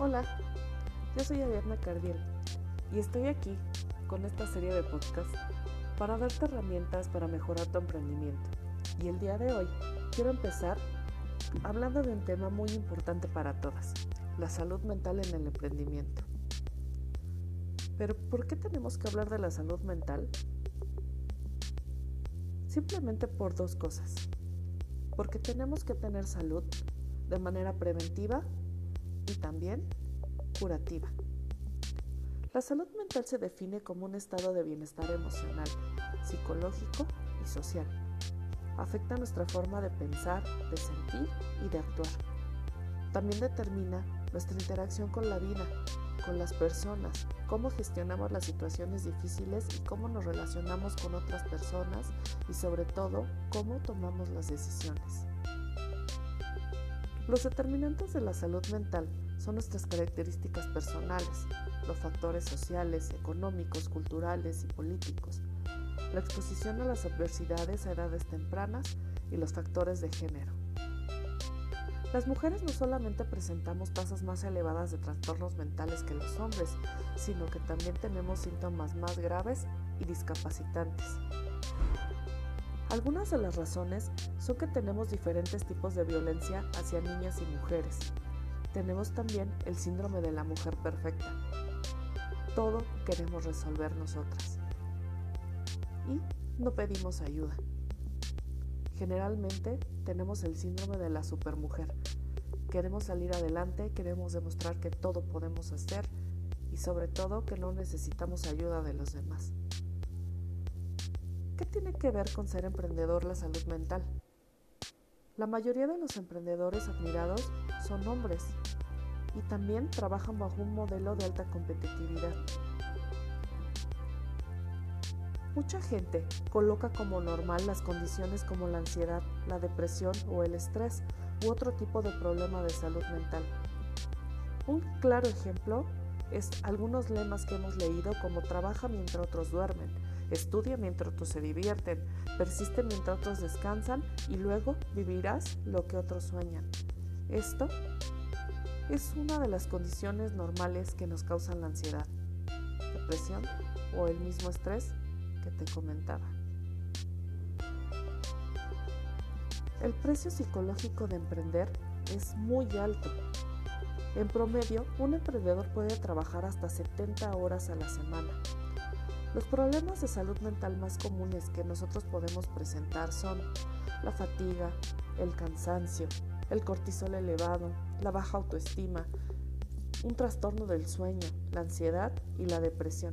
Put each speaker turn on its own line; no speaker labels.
Hola, yo soy Ariadna Cardiel y estoy aquí con esta serie de podcasts para darte herramientas para mejorar tu emprendimiento. Y el día de hoy quiero empezar hablando de un tema muy importante para todas, la salud mental en el emprendimiento. Pero ¿por qué tenemos que hablar de la salud mental? Simplemente por dos cosas. Porque tenemos que tener salud de manera preventiva y también curativa. La salud mental se define como un estado de bienestar emocional, psicológico y social. Afecta nuestra forma de pensar, de sentir y de actuar. También determina nuestra interacción con la vida, con las personas, cómo gestionamos las situaciones difíciles y cómo nos relacionamos con otras personas y sobre todo cómo tomamos las decisiones. Los determinantes de la salud mental son nuestras características personales, los factores sociales, económicos, culturales y políticos, la exposición a las adversidades a edades tempranas y los factores de género. Las mujeres no solamente presentamos tasas más elevadas de trastornos mentales que los hombres, sino que también tenemos síntomas más graves y discapacitantes. Algunas de las razones son que tenemos diferentes tipos de violencia hacia niñas y mujeres. Tenemos también el síndrome de la mujer perfecta. Todo queremos resolver nosotras. Y no pedimos ayuda. Generalmente tenemos el síndrome de la supermujer. Queremos salir adelante, queremos demostrar que todo podemos hacer y sobre todo que no necesitamos ayuda de los demás. ¿Qué tiene que ver con ser emprendedor la salud mental? La mayoría de los emprendedores admirados son hombres y también trabajan bajo un modelo de alta competitividad. Mucha gente coloca como normal las condiciones como la ansiedad, la depresión o el estrés u otro tipo de problema de salud mental. Un claro ejemplo es algunos lemas que hemos leído como trabaja mientras otros duermen, Estudia mientras otros se divierten, persiste mientras otros descansan y luego vivirás lo que otros sueñan. Esto es una de las condiciones normales que nos causan la ansiedad, depresión o el mismo estrés que te comentaba. El precio psicológico de emprender es muy alto. En promedio, un emprendedor puede trabajar hasta 70 horas a la semana los problemas de salud mental más comunes que nosotros podemos presentar son la fatiga, el cansancio, el cortisol elevado, la baja autoestima, un trastorno del sueño, la ansiedad y la depresión.